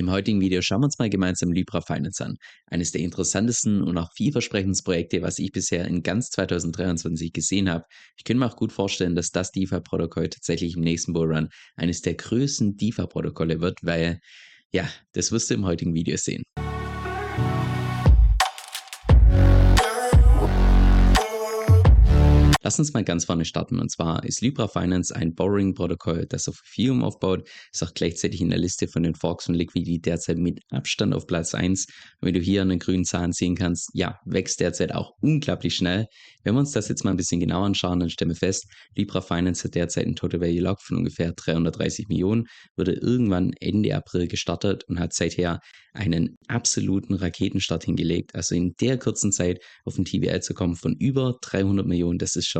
Im heutigen Video schauen wir uns mal gemeinsam Libra Finance an. Eines der interessantesten und auch vielversprechendsten Projekte, was ich bisher in ganz 2023 gesehen habe. Ich könnte mir auch gut vorstellen, dass das DeFi-Protokoll tatsächlich im nächsten Bullrun eines der größten DeFi-Protokolle wird, weil, ja, das wirst du im heutigen Video sehen. Lass uns mal ganz vorne starten. Und zwar ist Libra Finance ein Borrowing-Protokoll, das auf Ethereum aufbaut, ist auch gleichzeitig in der Liste von den Forks von Liquidity derzeit mit Abstand auf Platz 1. Und wie du hier an den grünen Zahlen sehen kannst, ja, wächst derzeit auch unglaublich schnell. Wenn wir uns das jetzt mal ein bisschen genauer anschauen, dann stellen wir fest, Libra Finance hat derzeit einen Total Value Lock von ungefähr 330 Millionen, wurde irgendwann Ende April gestartet und hat seither einen absoluten Raketenstart hingelegt. Also in der kurzen Zeit auf ein TVL zu kommen von über 300 Millionen, das ist schon,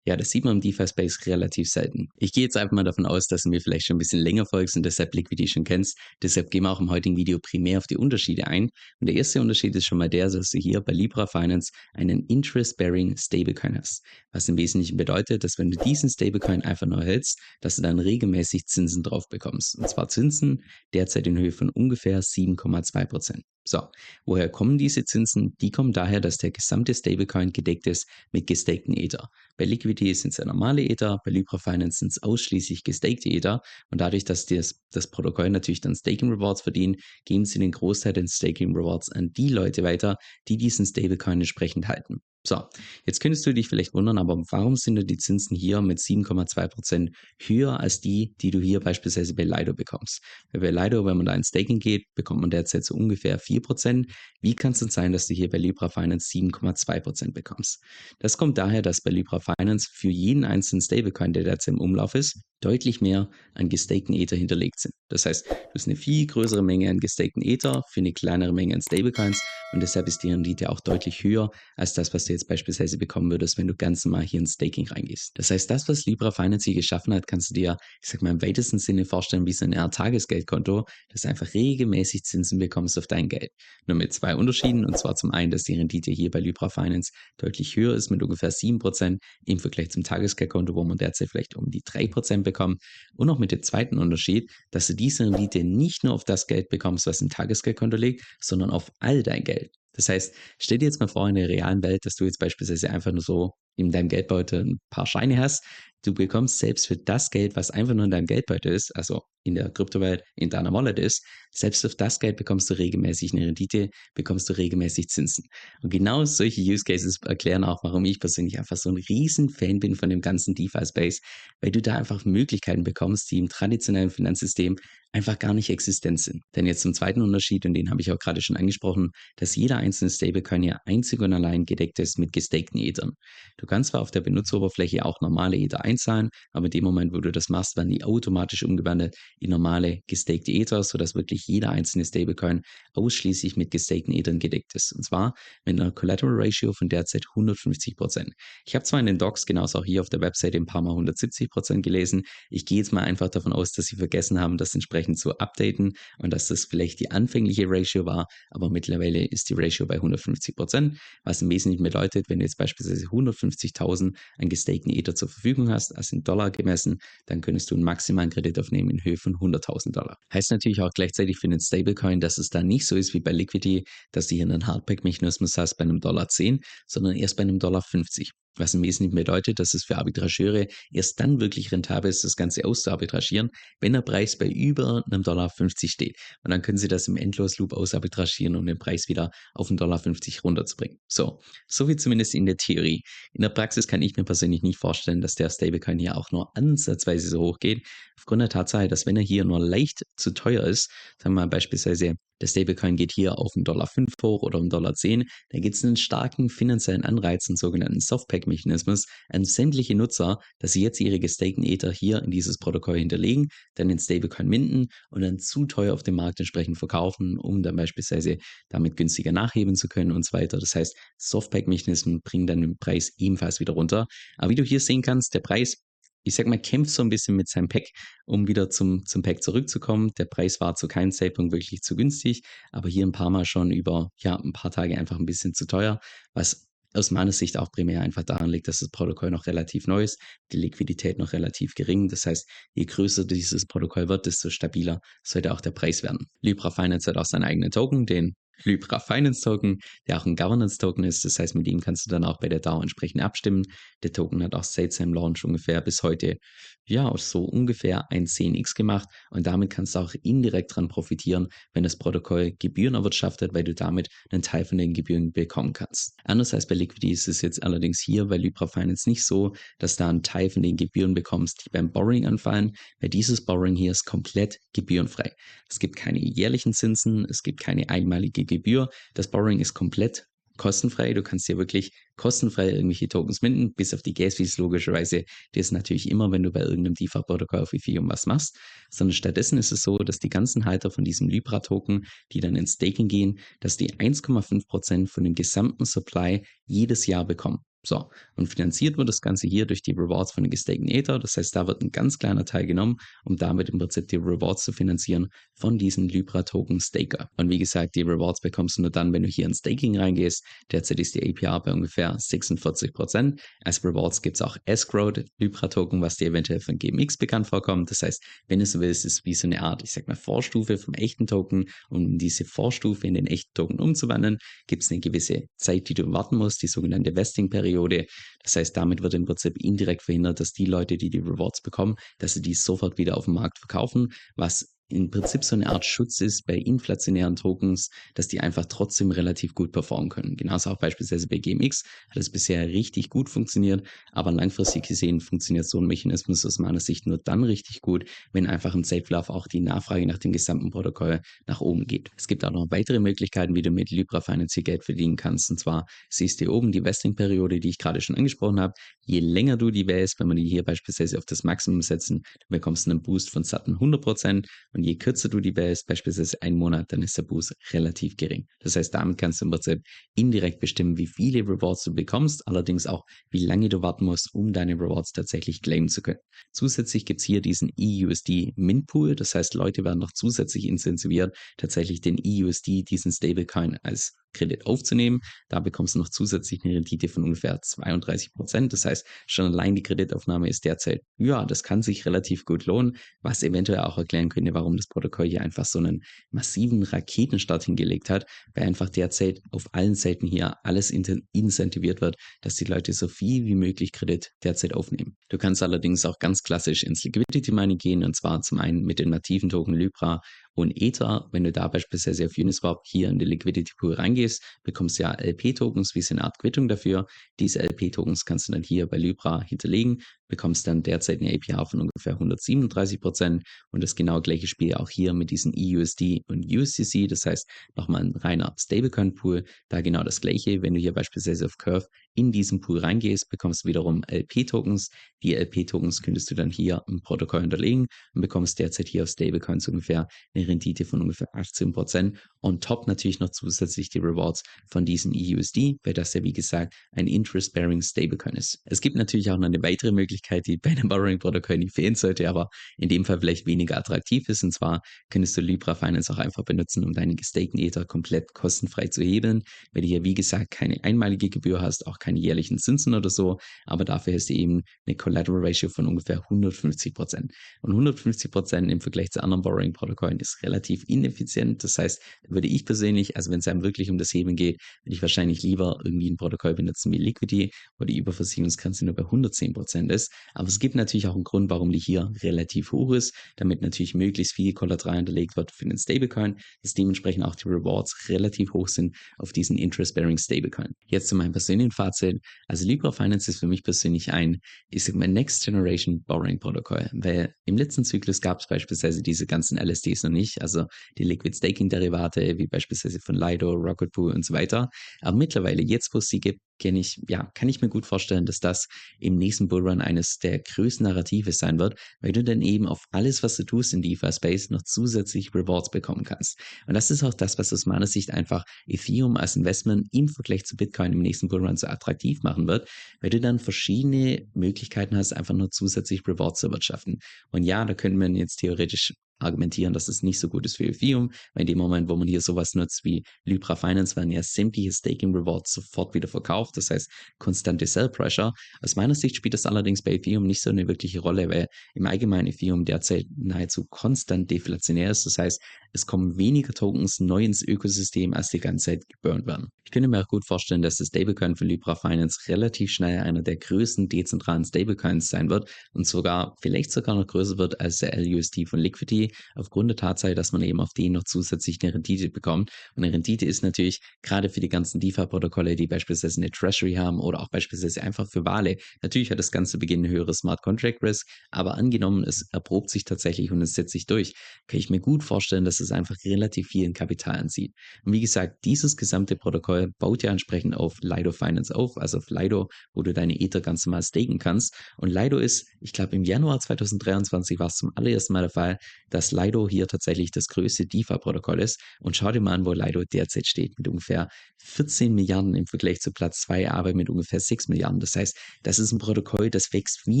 ja, das sieht man im DeFi-Space relativ selten. Ich gehe jetzt einfach mal davon aus, dass du mir vielleicht schon ein bisschen länger folgst und deshalb Liquidity schon kennst. Deshalb gehen wir auch im heutigen Video primär auf die Unterschiede ein. Und der erste Unterschied ist schon mal der, dass du hier bei Libra Finance einen Interest-Bearing Stablecoin hast. Was im Wesentlichen bedeutet, dass wenn du diesen Stablecoin einfach nur hältst, dass du dann regelmäßig Zinsen drauf bekommst. Und zwar Zinsen derzeit in Höhe von ungefähr 7,2 Prozent. So, woher kommen diese Zinsen? Die kommen daher, dass der gesamte Stablecoin gedeckt ist mit gestakten Ether. Bei Liquidity sind es ja normale Ether, bei Libra Finance sind es ausschließlich gestakte Ether. Und dadurch, dass das, das Protokoll natürlich dann Staking Rewards verdient, geben sie den Großteil der Staking Rewards an die Leute weiter, die diesen Stablecoin entsprechend halten. So, jetzt könntest du dich vielleicht wundern, aber warum sind denn die Zinsen hier mit 7,2% höher als die, die du hier beispielsweise bei Lido bekommst? Bei Lido, wenn man da ins Staking geht, bekommt man derzeit so ungefähr 4%. Wie kann es denn sein, dass du hier bei Libra Finance 7,2% bekommst? Das kommt daher, dass bei Libra Finance für jeden einzelnen Stablecoin, der derzeit im Umlauf ist, deutlich mehr an gestakten Ether hinterlegt sind. Das heißt, du hast eine viel größere Menge an gestakten Ether für eine kleinere Menge an Stablecoins und deshalb ist die Rendite auch deutlich höher als das, was du jetzt beispielsweise bekommen würdest, wenn du ganz normal hier in Staking reingehst. Das heißt, das, was Libra Finance hier geschaffen hat, kannst du dir, ich sag mal, im weitesten Sinne vorstellen wie so Art Tagesgeldkonto, das einfach regelmäßig Zinsen bekommst auf dein Geld. Nur mit zwei Unterschieden und zwar zum einen, dass die Rendite hier bei Libra Finance deutlich höher ist mit ungefähr 7% im Vergleich zum Tagesgeldkonto, wo man derzeit vielleicht um die 3% bekommt und noch mit dem zweiten Unterschied, dass du diese Rendite nicht nur auf das Geld bekommst, was im Tagesgeldkonto liegt, sondern auf all dein Geld. Das heißt, stell dir jetzt mal vor in der realen Welt, dass du jetzt beispielsweise einfach nur so in deinem Geldbeutel ein paar Scheine hast. Du bekommst selbst für das Geld, was einfach nur in deinem Geldbeutel ist, also in der Kryptowelt, in deiner Wallet ist, selbst auf das Geld bekommst du regelmäßig eine Rendite, bekommst du regelmäßig Zinsen. Und genau solche Use Cases erklären auch, warum ich persönlich einfach so ein riesen Fan bin von dem ganzen DeFi-Space, weil du da einfach Möglichkeiten bekommst, die im traditionellen Finanzsystem einfach gar nicht existent sind. Denn jetzt zum zweiten Unterschied, und den habe ich auch gerade schon angesprochen, dass jeder einzelne Stablecoin ja einzig und allein gedeckt ist mit gestakten Ethern. Du kannst zwar auf der Benutzeroberfläche auch normale Ether einzahlen, aber in dem Moment, wo du das machst, werden die automatisch umgewandelt in normale gestakte Ether, sodass wirklich jeder einzelne Stablecoin ausschließlich mit gestakten Ethern gedeckt ist. Und zwar mit einer Collateral Ratio von derzeit 150 Prozent. Ich habe zwar in den Docs, genauso auch hier auf der Webseite, ein paar Mal 170 Prozent gelesen. Ich gehe jetzt mal einfach davon aus, dass sie vergessen haben, das entsprechend zu updaten und dass das vielleicht die anfängliche Ratio war, aber mittlerweile ist die Ratio bei 150 Prozent, was im Wesentlichen bedeutet, wenn du jetzt beispielsweise 150.000 an gestakten Ether zur Verfügung hast, also in Dollar gemessen, dann könntest du einen maximalen Kredit aufnehmen in Höhe von 100.000 Dollar. Heißt natürlich auch gleichzeitig für den Stablecoin, dass es da nicht so ist wie bei Liquidity, dass du hier einen Hardback-Mechanismus hast bei einem Dollar 10, sondern erst bei einem Dollar 50 was im Wesentlichen bedeutet, dass es für Arbitrageure erst dann wirklich rentabel ist, das Ganze auszuarbitragieren, wenn der Preis bei über einem Dollar 50 steht. Und dann können Sie das im Endlosloop ausarbitragieren, um den Preis wieder auf einen Dollar 50 runterzubringen. So, so wie zumindest in der Theorie. In der Praxis kann ich mir persönlich nicht vorstellen, dass der Stablecoin hier auch nur ansatzweise so hoch geht, aufgrund der Tatsache, dass wenn er hier nur leicht zu teuer ist, sagen wir mal beispielsweise der Stablecoin geht hier auf einen Dollar 5 hoch oder einen Dollar 10. Da gibt es einen starken finanziellen Anreiz, einen sogenannten Softpack-Mechanismus an sämtliche Nutzer, dass sie jetzt ihre gestakten Ether hier in dieses Protokoll hinterlegen, dann den Stablecoin minden und dann zu teuer auf dem Markt entsprechend verkaufen, um dann beispielsweise damit günstiger nachheben zu können und so weiter. Das heißt, Softpack-Mechanismen bringen dann den Preis ebenfalls wieder runter. Aber wie du hier sehen kannst, der Preis ich sag mal, kämpft so ein bisschen mit seinem Pack, um wieder zum, zum Pack zurückzukommen. Der Preis war zu keinem Zeitpunkt wirklich zu günstig, aber hier ein paar Mal schon über ja, ein paar Tage einfach ein bisschen zu teuer, was aus meiner Sicht auch primär einfach daran liegt, dass das Protokoll noch relativ neu ist, die Liquidität noch relativ gering. Das heißt, je größer dieses Protokoll wird, desto stabiler sollte auch der Preis werden. Libra Finance hat auch seinen eigenen Token, den Libra Finance Token, der auch ein Governance Token ist. Das heißt, mit ihm kannst du dann auch bei der DAO entsprechend abstimmen. Der Token hat auch seit seinem Launch ungefähr bis heute, ja, so ungefähr ein 10x gemacht. Und damit kannst du auch indirekt dran profitieren, wenn das Protokoll Gebühren erwirtschaftet, weil du damit einen Teil von den Gebühren bekommen kannst. Anders als bei Liquidity ist es jetzt allerdings hier bei Libra Finance nicht so, dass da einen Teil von den Gebühren bekommst, die beim Borrowing anfallen, weil dieses Borrowing hier ist komplett gebührenfrei. Es gibt keine jährlichen Zinsen, es gibt keine einmalige Gebühr. Das Borrowing ist komplett kostenfrei. Du kannst dir wirklich kostenfrei irgendwelche Tokens minden, bis auf die Gas Fees logischerweise. Die ist natürlich immer, wenn du bei irgendeinem DeFi-Protokoll auf Ethereum was machst, sondern stattdessen ist es so, dass die ganzen Halter von diesem Libra-Token, die dann ins Staking gehen, dass die 1,5% von dem gesamten Supply jedes Jahr bekommen. So, und finanziert wird das Ganze hier durch die Rewards von den gestakten Ether. Das heißt, da wird ein ganz kleiner Teil genommen, um damit im Prinzip die Rewards zu finanzieren von diesen Libra-Token Staker. Und wie gesagt, die Rewards bekommst du nur dann, wenn du hier in Staking reingehst. Derzeit ist die APR bei ungefähr 46%. Als Rewards gibt es auch Escrowed Libra-Token, was dir eventuell von GMX bekannt vorkommt. Das heißt, wenn du so willst, ist es wie so eine Art, ich sag mal, Vorstufe vom echten Token. Um diese Vorstufe in den echten Token umzuwandeln, gibt es eine gewisse Zeit, die du warten musst, die sogenannte Vesting-Periode. Periode. Das heißt, damit wird im Prinzip indirekt verhindert, dass die Leute, die die Rewards bekommen, dass sie die sofort wieder auf dem Markt verkaufen, was im Prinzip so eine Art Schutz ist bei inflationären Tokens, dass die einfach trotzdem relativ gut performen können. Genauso auch beispielsweise bei GMX hat es bisher richtig gut funktioniert, aber langfristig gesehen funktioniert so ein Mechanismus aus meiner Sicht nur dann richtig gut, wenn einfach im Safe auch die Nachfrage nach dem gesamten Protokoll nach oben geht. Es gibt auch noch weitere Möglichkeiten, wie du mit Libra Finance hier Geld verdienen kannst. Und zwar siehst du hier oben die Vesting-Periode, die ich gerade schon angesprochen habe. Je länger du die wählst, wenn wir die hier beispielsweise auf das Maximum setzen, dann bekommst du einen Boost von satten 100% und je kürzer du die wählst, beispielsweise ein Monat, dann ist der Boost relativ gering. Das heißt, damit kannst du im Prinzip indirekt bestimmen, wie viele Rewards du bekommst, allerdings auch, wie lange du warten musst, um deine Rewards tatsächlich claimen zu können. Zusätzlich gibt es hier diesen EUSD Mint Pool, das heißt, Leute werden noch zusätzlich incentiviert, tatsächlich den EUSD, diesen Stablecoin als Kredit aufzunehmen. Da bekommst du noch zusätzlich eine Rendite von ungefähr 32 Prozent. Das heißt, schon allein die Kreditaufnahme ist derzeit, ja, das kann sich relativ gut lohnen, was eventuell auch erklären könnte, warum das Protokoll hier einfach so einen massiven Raketenstart hingelegt hat, weil einfach derzeit auf allen Seiten hier alles incentiviert wird, dass die Leute so viel wie möglich Kredit derzeit aufnehmen. Du kannst allerdings auch ganz klassisch ins Liquidity Mining gehen und zwar zum einen mit den nativen Token Libra und Ether, wenn du da beispielsweise auf Uniswap hier in die Liquidity Pool reingehst, bekommst du ja LP-Tokens wie so eine Art Quittung dafür. Diese LP-Tokens kannst du dann hier bei Libra hinterlegen, bekommst dann derzeit eine APR von ungefähr 137 Prozent und das genau gleiche Spiel auch hier mit diesen EUSD und USDC, das heißt nochmal ein reiner Stablecoin-Pool, da genau das gleiche. Wenn du hier beispielsweise auf Curve in diesen Pool reingehst, bekommst du wiederum LP-Tokens. Die LP-Tokens könntest du dann hier im Protokoll hinterlegen und bekommst derzeit hier auf Stablecoins ungefähr eine Rendite von ungefähr 18 Prozent. On top natürlich noch zusätzlich die Rewards von diesen EUSD, weil das ja wie gesagt ein Interest-Bearing Stablecoin ist. Es gibt natürlich auch noch eine weitere Möglichkeit, die bei einem Borrowing-Protokoll nicht fehlen sollte, aber in dem Fall vielleicht weniger attraktiv ist. Und zwar könntest du Libra Finance auch einfach benutzen, um deine gestakten Ether komplett kostenfrei zu hebeln, weil du hier wie gesagt keine einmalige Gebühr hast, auch keine jährlichen Zinsen oder so, aber dafür hast du eben eine Collateral Ratio von ungefähr 150 Prozent. Und 150 Prozent im Vergleich zu anderen Borrowing-Protokollen ist relativ ineffizient. Das heißt, würde ich persönlich, also wenn es einem wirklich um das Heben geht, würde ich wahrscheinlich lieber irgendwie ein Protokoll benutzen wie Liquidity, wo die Überversicherungsgrenze nur bei 110 Prozent ist. Aber es gibt natürlich auch einen Grund, warum die hier relativ hoch ist, damit natürlich möglichst viel Kollateral hinterlegt wird für den Stablecoin, dass dementsprechend auch die Rewards relativ hoch sind auf diesen Interest-Bearing Stablecoin. Jetzt zu meinem persönlichen Fazit. Also Libra Finance ist für mich persönlich ein, ich sag mal, Next Generation Borrowing Protokoll, weil im letzten Zyklus gab es beispielsweise diese ganzen LSDs noch nicht, also die Liquid Staking Derivate, wie beispielsweise von Lido, Rocket Pool und so weiter. Aber mittlerweile, jetzt wo es sie gibt, kenne ich, ja, kann ich mir gut vorstellen, dass das im nächsten Bullrun eines der größten Narrative sein wird, weil du dann eben auf alles, was du tust in DeFi Space, noch zusätzlich Rewards bekommen kannst. Und das ist auch das, was aus meiner Sicht einfach Ethereum als Investment im Vergleich zu Bitcoin im nächsten Bullrun so attraktiv machen wird, weil du dann verschiedene Möglichkeiten hast, einfach nur zusätzlich Rewards zu erwirtschaften. Und ja, da könnte man jetzt theoretisch argumentieren, dass es nicht so gut ist für Ethereum, weil in dem Moment, wo man hier sowas nutzt wie Libra Finance, werden ja sämtliche Staking Rewards sofort wieder verkauft. Das heißt, konstante Sell Pressure. Aus meiner Sicht spielt das allerdings bei Ethereum nicht so eine wirkliche Rolle, weil im Allgemeinen Ethereum derzeit nahezu konstant deflationär ist. Das heißt, es kommen weniger Tokens neu ins Ökosystem, als die ganze Zeit geburnt werden. Ich könnte mir auch gut vorstellen, dass das Stablecoin für Libra Finance relativ schnell einer der größten dezentralen Stablecoins sein wird und sogar vielleicht sogar noch größer wird als der LUSD von Liquidity, aufgrund der Tatsache, dass man eben auf den noch zusätzlich eine Rendite bekommt. Und eine Rendite ist natürlich gerade für die ganzen DeFi-Protokolle, die beispielsweise eine Treasury haben oder auch beispielsweise einfach für Wale. Natürlich hat das Ganze Beginn höhere Smart Contract Risk, aber angenommen, es erprobt sich tatsächlich und es setzt sich durch, kann ich mir gut vorstellen, dass es einfach relativ viel in Kapital anzieht. Und wie gesagt, dieses gesamte Protokoll baut ja entsprechend auf Lido Finance auf, also auf Lido, wo du deine Ether ganz normal staken kannst. Und Lido ist, ich glaube, im Januar 2023 war es zum allerersten Mal der Fall, dass Lido hier tatsächlich das größte DeFi-Protokoll ist. Und schau dir mal an, wo Lido derzeit steht, mit ungefähr 14 Milliarden im Vergleich zu Platz 2, aber mit ungefähr 6 Milliarden. Das heißt, das ist ein Protokoll, das wächst wie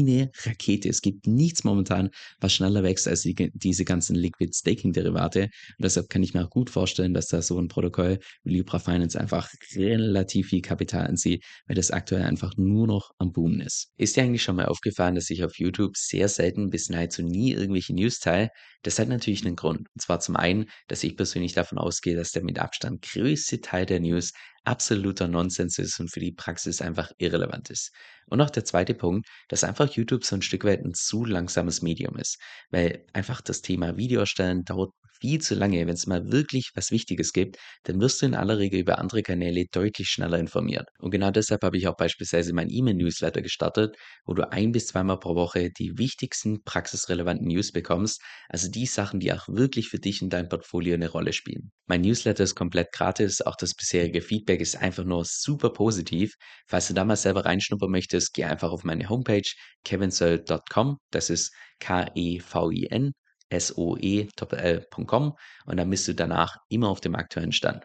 eine Rakete. Es gibt nichts momentan, was schneller wächst als die, diese ganzen Liquid Staking-Derivate. Und deshalb kann ich mir auch gut vorstellen, dass da so ein Protokoll wie Libra Finance einfach relativ viel Kapital anzieht, weil das aktuell einfach nur noch am Boomen ist. Ist dir eigentlich schon mal aufgefallen, dass ich auf YouTube sehr selten bis nahezu nie irgendwelche News teile? Das hat natürlich einen Grund. Und zwar zum einen, dass ich persönlich davon ausgehe, dass der mit Abstand größte Teil der News absoluter Nonsens ist und für die Praxis einfach irrelevant ist. Und auch der zweite Punkt, dass einfach YouTube so ein Stück weit ein zu langsames Medium ist, weil einfach das Thema Video erstellen dauert viel zu lange. Wenn es mal wirklich was Wichtiges gibt, dann wirst du in aller Regel über andere Kanäle deutlich schneller informiert. Und genau deshalb habe ich auch beispielsweise mein E-Mail-Newsletter gestartet, wo du ein bis zweimal pro Woche die wichtigsten praxisrelevanten News bekommst, also die Sachen, die auch wirklich für dich in deinem Portfolio eine Rolle spielen. Mein Newsletter ist komplett gratis, auch das bisherige Feedback ist einfach nur super positiv. Falls du da mal selber reinschnuppern möchtest, geh einfach auf meine Homepage kevinsoe.com, das ist K-E-V-I-N soe.com und dann bist du danach immer auf dem aktuellen Stand.